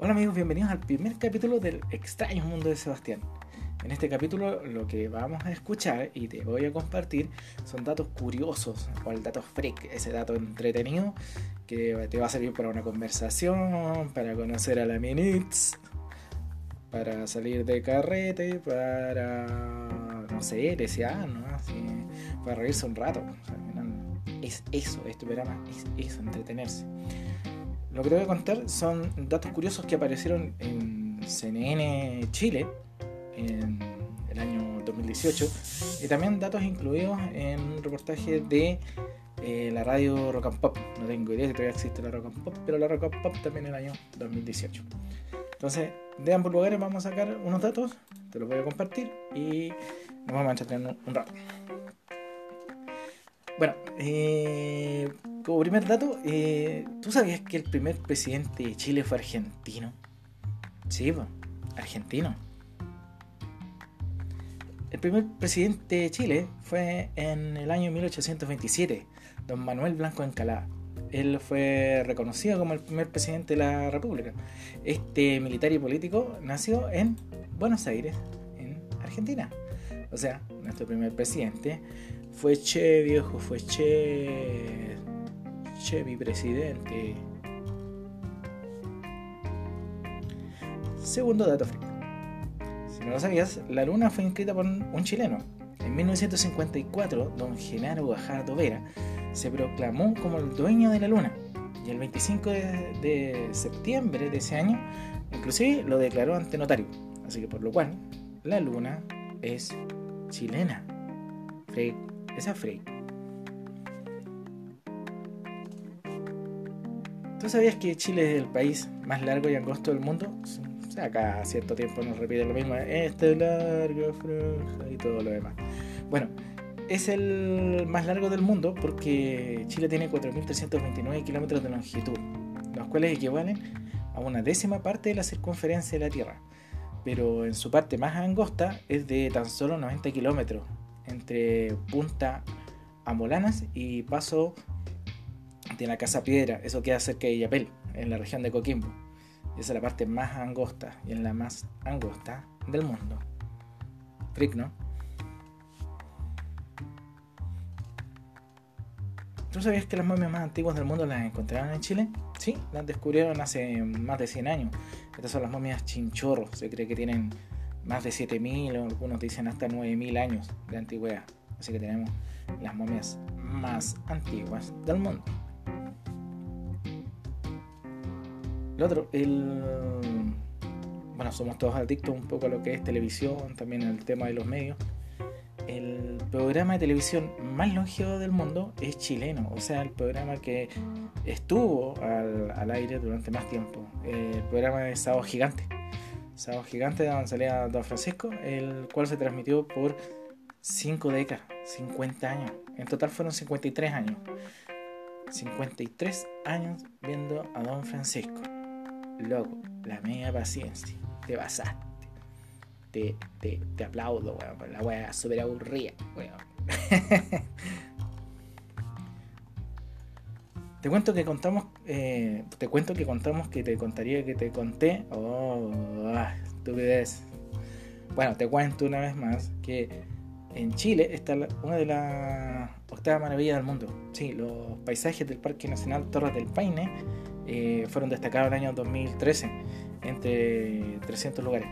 Hola amigos, bienvenidos al primer capítulo del extraño mundo de Sebastián. En este capítulo lo que vamos a escuchar y te voy a compartir son datos curiosos o el dato freak, ese dato entretenido que te va a servir para una conversación, para conocer a la Minitz, para salir de carrete, para, no sé, desear, ¿no? Así, para reírse un rato. es eso, este programa es eso, entretenerse. Lo que te voy a contar son datos curiosos que aparecieron en CNN Chile en el año 2018 y también datos incluidos en un reportaje de eh, la radio Rock and Pop. No tengo idea si todavía existe la Rock and Pop, pero la Rock and Pop también en el año 2018. Entonces, de ambos lugares vamos a sacar unos datos, te los voy a compartir y nos vamos a entretener un rato. Bueno, eh, como primer dato, eh, ¿tú sabías que el primer presidente de Chile fue argentino? Sí, pues, argentino. El primer presidente de Chile fue en el año 1827, don Manuel Blanco Encalada. Él fue reconocido como el primer presidente de la República. Este militar y político nació en Buenos Aires, en Argentina. O sea, nuestro primer presidente fue che, viejo, fue che Che, mi presidente. Segundo dato frío. Si no lo sabías, la luna fue inscrita por un chileno. En 1954, don Genaro Guajardo Vera se proclamó como el dueño de la luna. Y el 25 de, septiembre de ese año, inclusive lo declaró ante notario. Así que por lo cual, la luna es chilena. Frey, esa Frey. ¿Tú sabías que Chile es el país más largo y angosto del mundo? O sea, cada cierto tiempo nos repite lo mismo. Este largo, franja y todo lo demás. Bueno, es el más largo del mundo porque Chile tiene 4.329 kilómetros de longitud, los cuales equivalen a una décima parte de la circunferencia de la Tierra. Pero en su parte más angosta es de tan solo 90 kilómetros entre Punta Amolanas y Paso tiene la Casa Piedra, eso queda cerca de Yapel, en la región de Coquimbo. Esa es la parte más angosta y en la más angosta del mundo. Frick, ¿no? ¿Tú sabías que las momias más antiguas del mundo las encontraron en Chile? Sí, las descubrieron hace más de 100 años. Estas son las momias chinchorros. Se cree que tienen más de 7000 o algunos dicen hasta 9000 años de antigüedad. Así que tenemos las momias más antiguas del mundo. El otro, el. Bueno, somos todos adictos un poco a lo que es televisión, también el tema de los medios. El programa de televisión más longevo del mundo es chileno, o sea, el programa que estuvo al, aire durante más tiempo. El programa de Sábado Gigante. Sábado Gigante de salía Don Francisco, el cual se transmitió por 5 décadas, 50 años. En total fueron 53 años. 53 años viendo a Don Francisco. Loco, la media paciencia. Te basaste. Te, te, te aplaudo, weón. La weá súper aburrida, weón. te cuento que contamos. Eh, te cuento que contamos que te contaría que te conté. Oh, ah, estupidez. Bueno, te cuento una vez más que en Chile está una de las octavas maravillas del mundo. Sí, los paisajes del Parque Nacional Torres del Paine eh, fueron destacados en el año 2013 entre 300 lugares.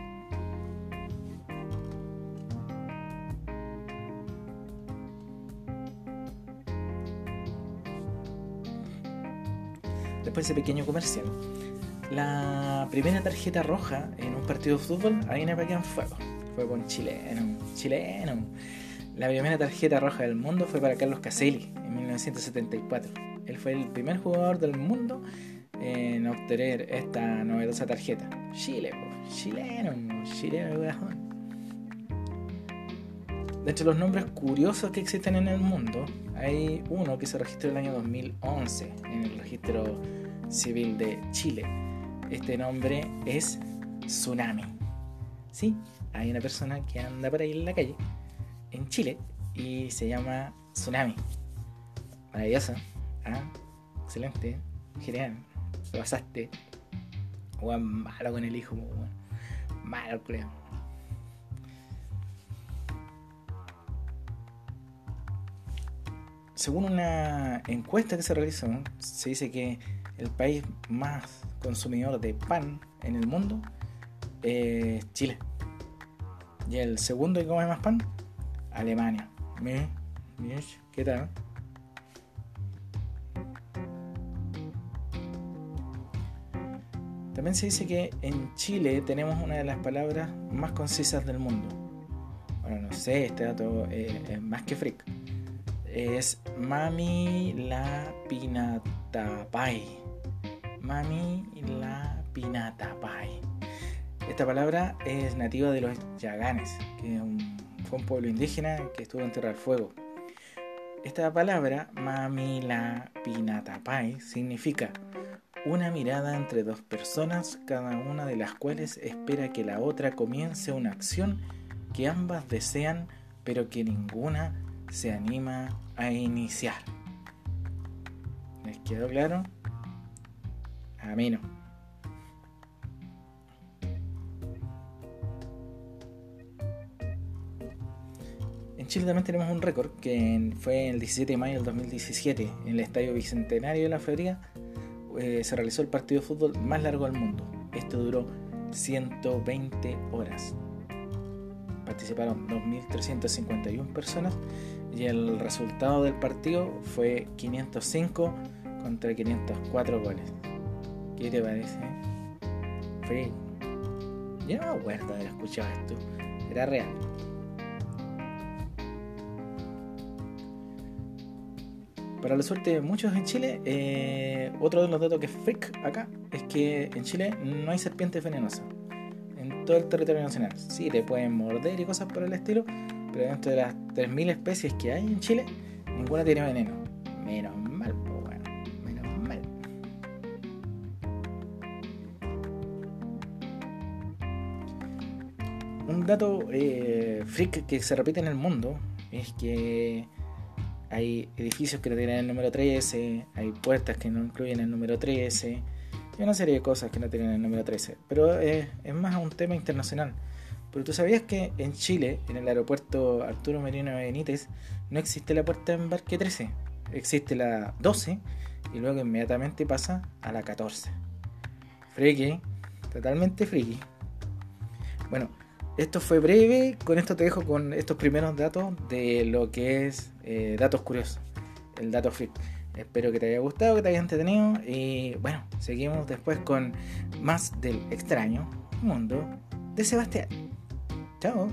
Después de ese pequeño comercial, la primera tarjeta roja en un partido de fútbol, ahí en el Fuego. Fue con chileno, chileno. La primera tarjeta roja del mundo fue para Carlos Caselli en 1974. Él fue el primer jugador del mundo en obtener esta novedosa tarjeta. Chile, chileno, chileno, De hecho, los nombres curiosos que existen en el mundo, hay uno que se registró en el año 2011 en el registro civil de Chile. Este nombre es Tsunami. Sí, hay una persona que anda por ahí en la calle, en Chile, y se llama Tsunami. Maravilloso. ¿ah? Excelente. Genial. Pasaste. Weón malo con el hijo, weón. Malo, creo. Según una encuesta que se realizó, se dice que el país más consumidor de pan en el mundo es Chile. Y el segundo que come más pan, Alemania. ¿Qué tal? También se dice que en Chile tenemos una de las palabras más concisas del mundo. Bueno, no sé, este dato es más que freak. Es Mami la Pinatapai. Mami la Pinatapai. Esta palabra es nativa de los Yaganes, que fue un pueblo indígena que estuvo en Tierra del Fuego. Esta palabra, Mami la Pinatapai, significa una mirada entre dos personas, cada una de las cuales espera que la otra comience una acción que ambas desean, pero que ninguna se anima a iniciar. ¿Les quedó claro? A. En Chile también tenemos un récord que fue el 17 de mayo del 2017 en el Estadio Bicentenario de la Feria eh, se realizó el partido de fútbol más largo del mundo. Esto duró 120 horas. Participaron 2.351 personas y el resultado del partido fue 505 contra 504 goles. ¿Qué te parece? Fue... Yo no me acuerdo de haber escuchado esto. Era real. Para la suerte de muchos en Chile, eh, otro de los datos que es freak acá es que en Chile no hay serpientes venenosas en todo el territorio nacional. Sí, te pueden morder y cosas por el estilo, pero dentro de las 3.000 especies que hay en Chile, ninguna tiene veneno. Menos mal, pues bueno, menos mal. Un dato eh, freak que se repite en el mundo es que hay edificios que no tienen el número 13, hay puertas que no incluyen el número 13, y una serie de cosas que no tienen el número 13. Pero es, es más un tema internacional. Pero tú sabías que en Chile, en el aeropuerto Arturo Merino Benítez, no existe la puerta de embarque 13, existe la 12 y luego inmediatamente pasa a la 14. Friki, totalmente friki. Bueno, esto fue breve, con esto te dejo con estos primeros datos de lo que es eh, datos curiosos, el dato freak. Espero que te haya gustado, que te haya entretenido y bueno, seguimos después con más del extraño mundo de Sebastián. Chao.